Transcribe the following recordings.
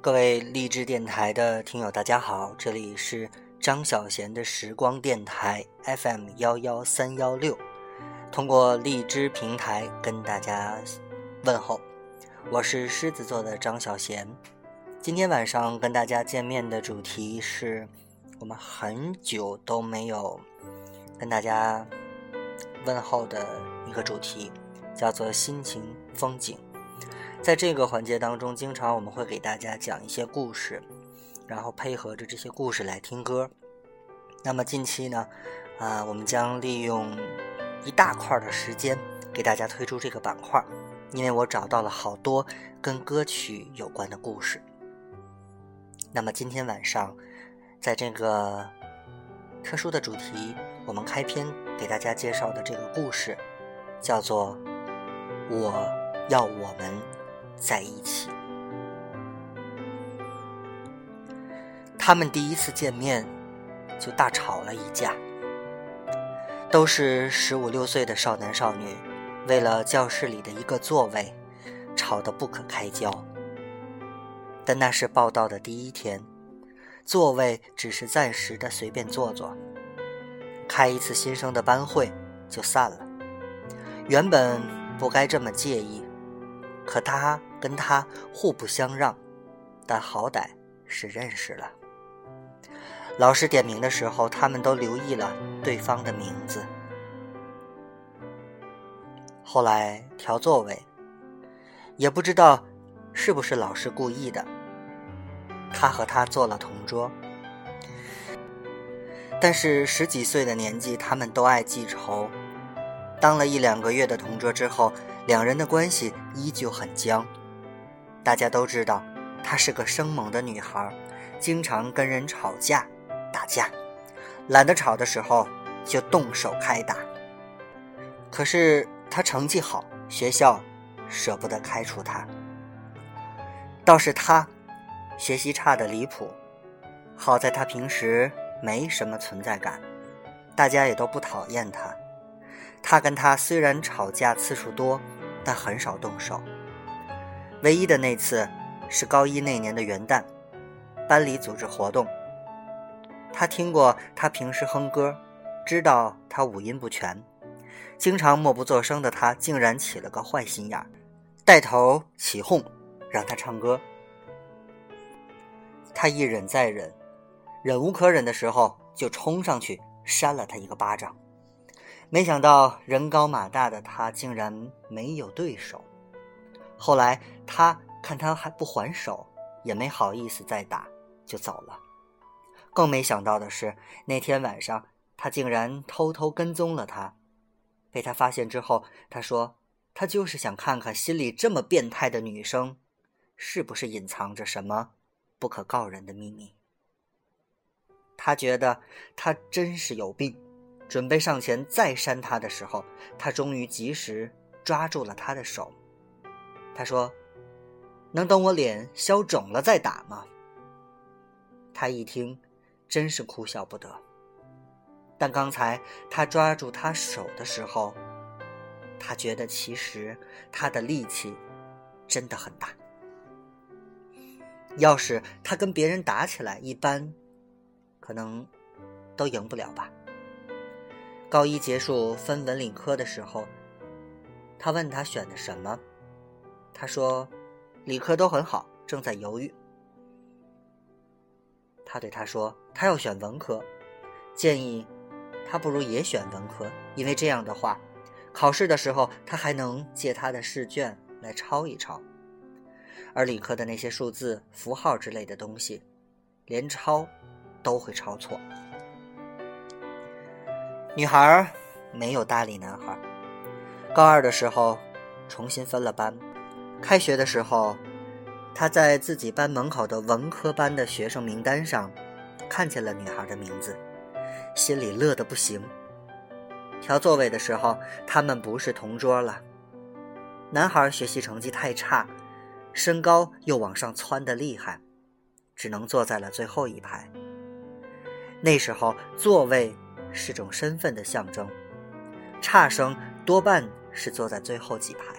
各位荔枝电台的听友，大家好，这里是张小贤的时光电台 FM 幺幺三幺六，通过荔枝平台跟大家问候，我是狮子座的张小贤。今天晚上跟大家见面的主题是我们很久都没有跟大家问候的一个主题，叫做心情风景。在这个环节当中，经常我们会给大家讲一些故事，然后配合着这些故事来听歌。那么近期呢，啊，我们将利用一大块的时间给大家推出这个板块，因为我找到了好多跟歌曲有关的故事。那么今天晚上，在这个特殊的主题，我们开篇给大家介绍的这个故事，叫做《我要我们》。在一起，他们第一次见面就大吵了一架。都是十五六岁的少男少女，为了教室里的一个座位，吵得不可开交。但那是报道的第一天，座位只是暂时的随便坐坐。开一次新生的班会就散了。原本不该这么介意。可他跟他互不相让，但好歹是认识了。老师点名的时候，他们都留意了对方的名字。后来调座位，也不知道是不是老师故意的，他和他坐了同桌。但是十几岁的年纪，他们都爱记仇。当了一两个月的同桌之后。两人的关系依旧很僵，大家都知道她是个生猛的女孩，经常跟人吵架、打架，懒得吵的时候就动手开打。可是她成绩好，学校舍不得开除她。倒是她，学习差的离谱，好在她平时没什么存在感，大家也都不讨厌她。她跟他虽然吵架次数多。但很少动手。唯一的那次是高一那年的元旦，班里组织活动。他听过他平时哼歌，知道他五音不全，经常默不作声的他竟然起了个坏心眼，带头起哄，让他唱歌。他一忍再忍，忍无可忍的时候就冲上去扇了他一个巴掌。没想到人高马大的他竟然没有对手。后来他看他还不还手，也没好意思再打，就走了。更没想到的是，那天晚上他竟然偷偷跟踪了他。被他发现之后，他说他就是想看看心里这么变态的女生，是不是隐藏着什么不可告人的秘密。他觉得他真是有病。准备上前再扇他的时候，他终于及时抓住了他的手。他说：“能等我脸消肿了再打吗？”他一听，真是哭笑不得。但刚才他抓住他手的时候，他觉得其实他的力气真的很大。要是他跟别人打起来，一般可能都赢不了吧。高一结束分文理科的时候，他问他选的什么，他说理科都很好，正在犹豫。他对他说他要选文科，建议他不如也选文科，因为这样的话，考试的时候他还能借他的试卷来抄一抄，而理科的那些数字、符号之类的东西，连抄都会抄错。女孩没有搭理男孩。高二的时候，重新分了班。开学的时候，他在自己班门口的文科班的学生名单上看见了女孩的名字，心里乐得不行。调座位的时候，他们不是同桌了。男孩学习成绩太差，身高又往上窜得厉害，只能坐在了最后一排。那时候座位。是种身份的象征，差生多半是坐在最后几排。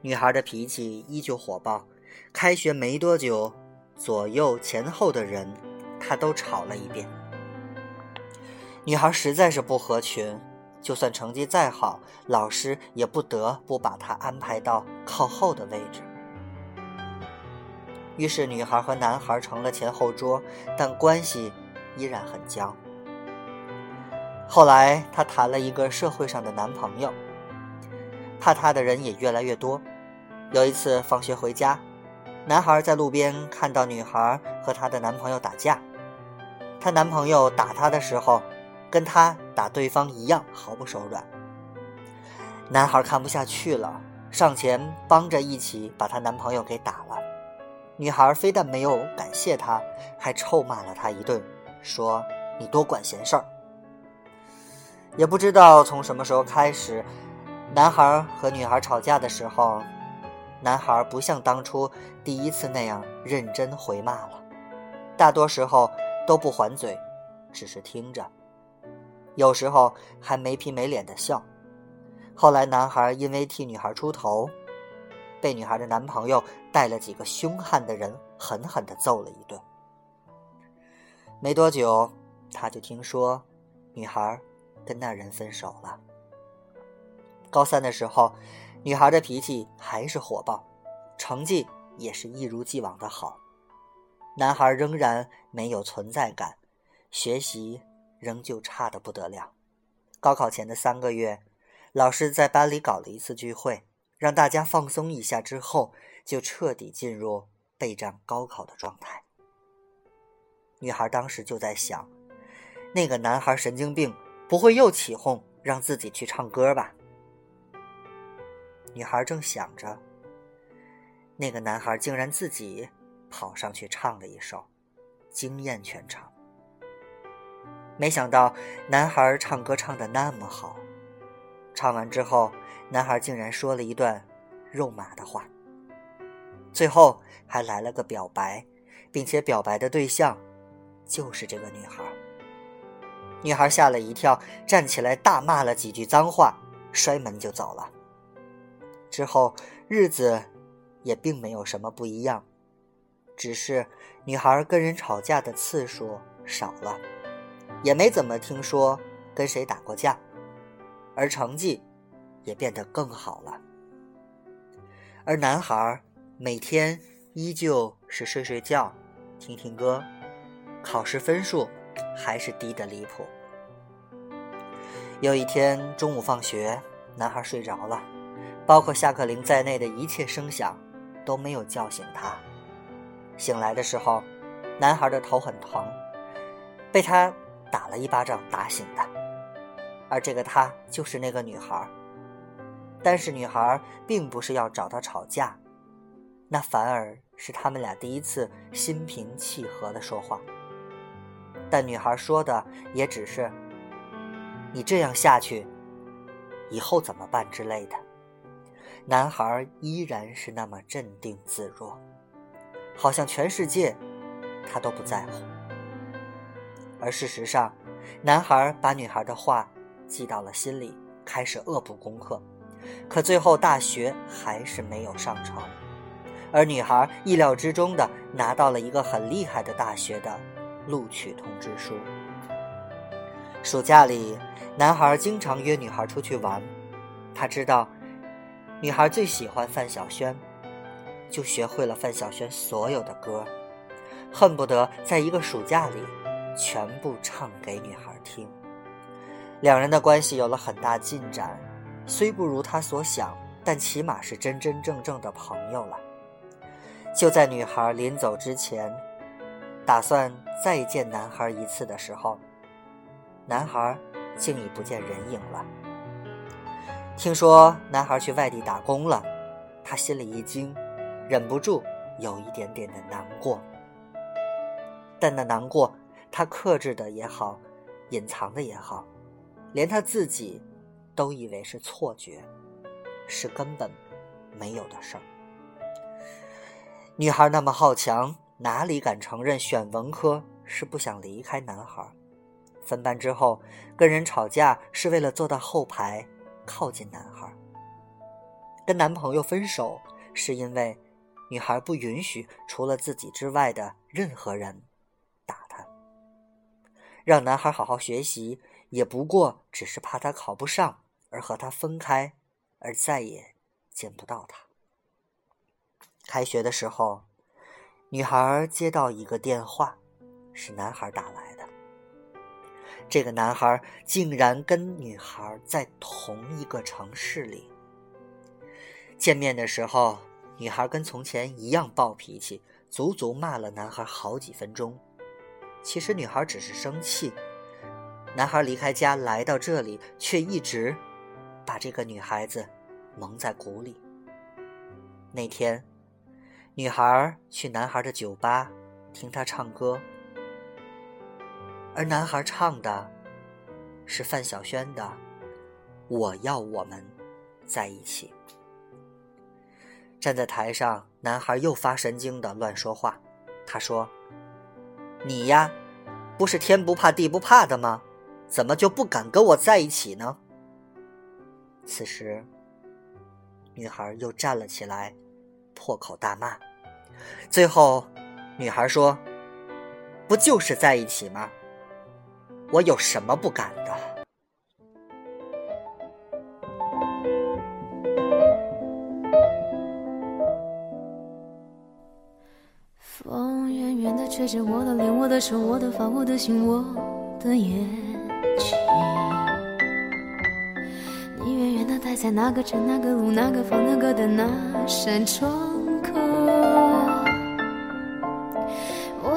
女孩的脾气依旧火爆，开学没多久，左右前后的人，她都吵了一遍。女孩实在是不合群，就算成绩再好，老师也不得不把她安排到靠后的位置。于是，女孩和男孩成了前后桌，但关系依然很僵。后来，她谈了一个社会上的男朋友，怕他的人也越来越多。有一次放学回家，男孩在路边看到女孩和她的男朋友打架，她男朋友打她的时候，跟她打对方一样毫不手软。男孩看不下去了，上前帮着一起把她男朋友给打了。女孩非但没有感谢他，还臭骂了他一顿，说：“你多管闲事儿。”也不知道从什么时候开始，男孩和女孩吵架的时候，男孩不像当初第一次那样认真回骂了，大多时候都不还嘴，只是听着，有时候还没皮没脸的笑。后来，男孩因为替女孩出头。被女孩的男朋友带了几个凶悍的人狠狠地揍了一顿。没多久，他就听说女孩跟那人分手了。高三的时候，女孩的脾气还是火爆，成绩也是一如既往的好。男孩仍然没有存在感，学习仍旧差得不得了。高考前的三个月，老师在班里搞了一次聚会。让大家放松一下之后，就彻底进入备战高考的状态。女孩当时就在想，那个男孩神经病，不会又起哄让自己去唱歌吧？女孩正想着，那个男孩竟然自己跑上去唱了一首，惊艳全场。没想到男孩唱歌唱的那么好，唱完之后。男孩竟然说了一段肉麻的话，最后还来了个表白，并且表白的对象就是这个女孩。女孩吓了一跳，站起来大骂了几句脏话，摔门就走了。之后日子也并没有什么不一样，只是女孩跟人吵架的次数少了，也没怎么听说跟谁打过架，而成绩。也变得更好了，而男孩每天依旧是睡睡觉、听听歌，考试分数还是低的离谱。有一天中午放学，男孩睡着了，包括下课铃在内的一切声响都没有叫醒他。醒来的时候，男孩的头很疼，被他打了一巴掌打醒的，而这个他就是那个女孩。但是女孩并不是要找他吵架，那反而是他们俩第一次心平气和的说话。但女孩说的也只是“你这样下去，以后怎么办”之类的。男孩依然是那么镇定自若，好像全世界他都不在乎。而事实上，男孩把女孩的话记到了心里，开始恶补功课。可最后，大学还是没有上成，而女孩意料之中的拿到了一个很厉害的大学的录取通知书。暑假里，男孩经常约女孩出去玩，他知道女孩最喜欢范晓萱，就学会了范晓萱所有的歌，恨不得在一个暑假里全部唱给女孩听。两人的关系有了很大进展。虽不如他所想，但起码是真真正正的朋友了。就在女孩临走之前，打算再见男孩一次的时候，男孩竟已不见人影了。听说男孩去外地打工了，他心里一惊，忍不住有一点点的难过。但那难过，他克制的也好，隐藏的也好，连他自己。都以为是错觉，是根本没有的事儿。女孩那么好强，哪里敢承认选文科是不想离开男孩？分班之后，跟人吵架是为了坐到后排，靠近男孩。跟男朋友分手是因为女孩不允许除了自己之外的任何人打他。让男孩好好学习，也不过只是怕他考不上而和他分开，而再也见不到他。开学的时候，女孩接到一个电话，是男孩打来的。这个男孩竟然跟女孩在同一个城市里。见面的时候，女孩跟从前一样暴脾气，足足骂了男孩好几分钟。其实女孩只是生气，男孩离开家来到这里，却一直把这个女孩子蒙在鼓里。那天。女孩去男孩的酒吧听他唱歌，而男孩唱的是范晓萱的《我要我们在一起》。站在台上，男孩又发神经的乱说话。他说：“你呀，不是天不怕地不怕的吗？怎么就不敢跟我在一起呢？”此时，女孩又站了起来，破口大骂。最后，女孩说：“不就是在一起吗？我有什么不敢的？”风远远的吹着我的脸，我的手，我的发，我的心，我的眼睛。你远远的待在那个城、那个路、那个房、那个的那扇窗。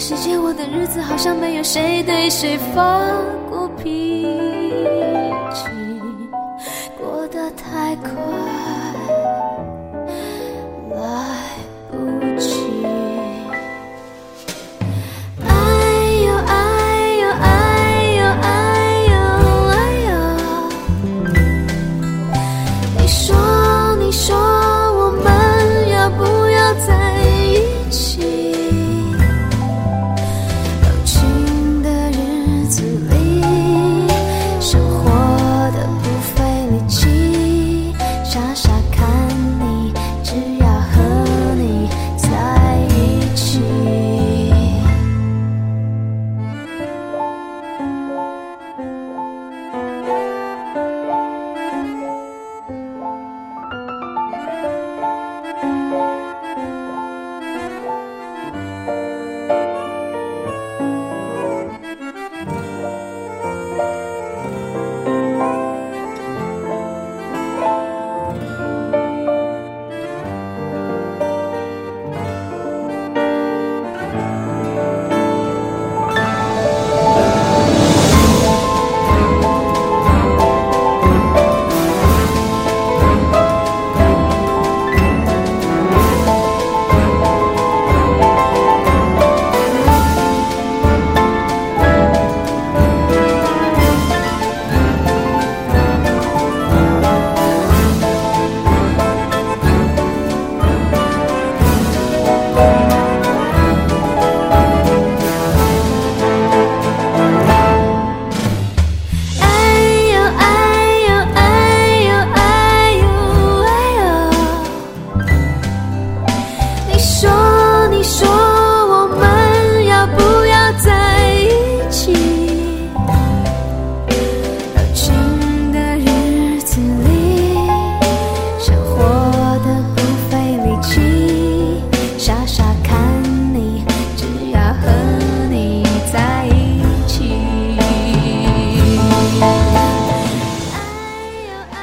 世界，我的日子好像没有谁对谁发过脾气，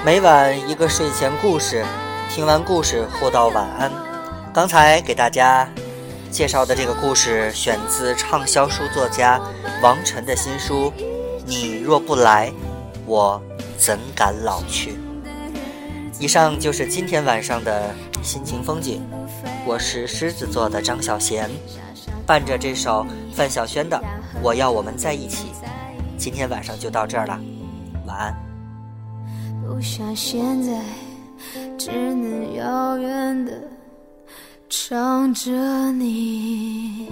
每晚一个睡前故事，听完故事互道晚安。刚才给大家介绍的这个故事，选自畅销书作家王晨的新书《你若不来，我怎敢老去》。以上就是今天晚上的心情风景。我是狮子座的张小贤，伴着这首范晓萱的《我要我们在一起》，今天晚上就到这儿了，晚安。不像现在只能遥远的唱着你。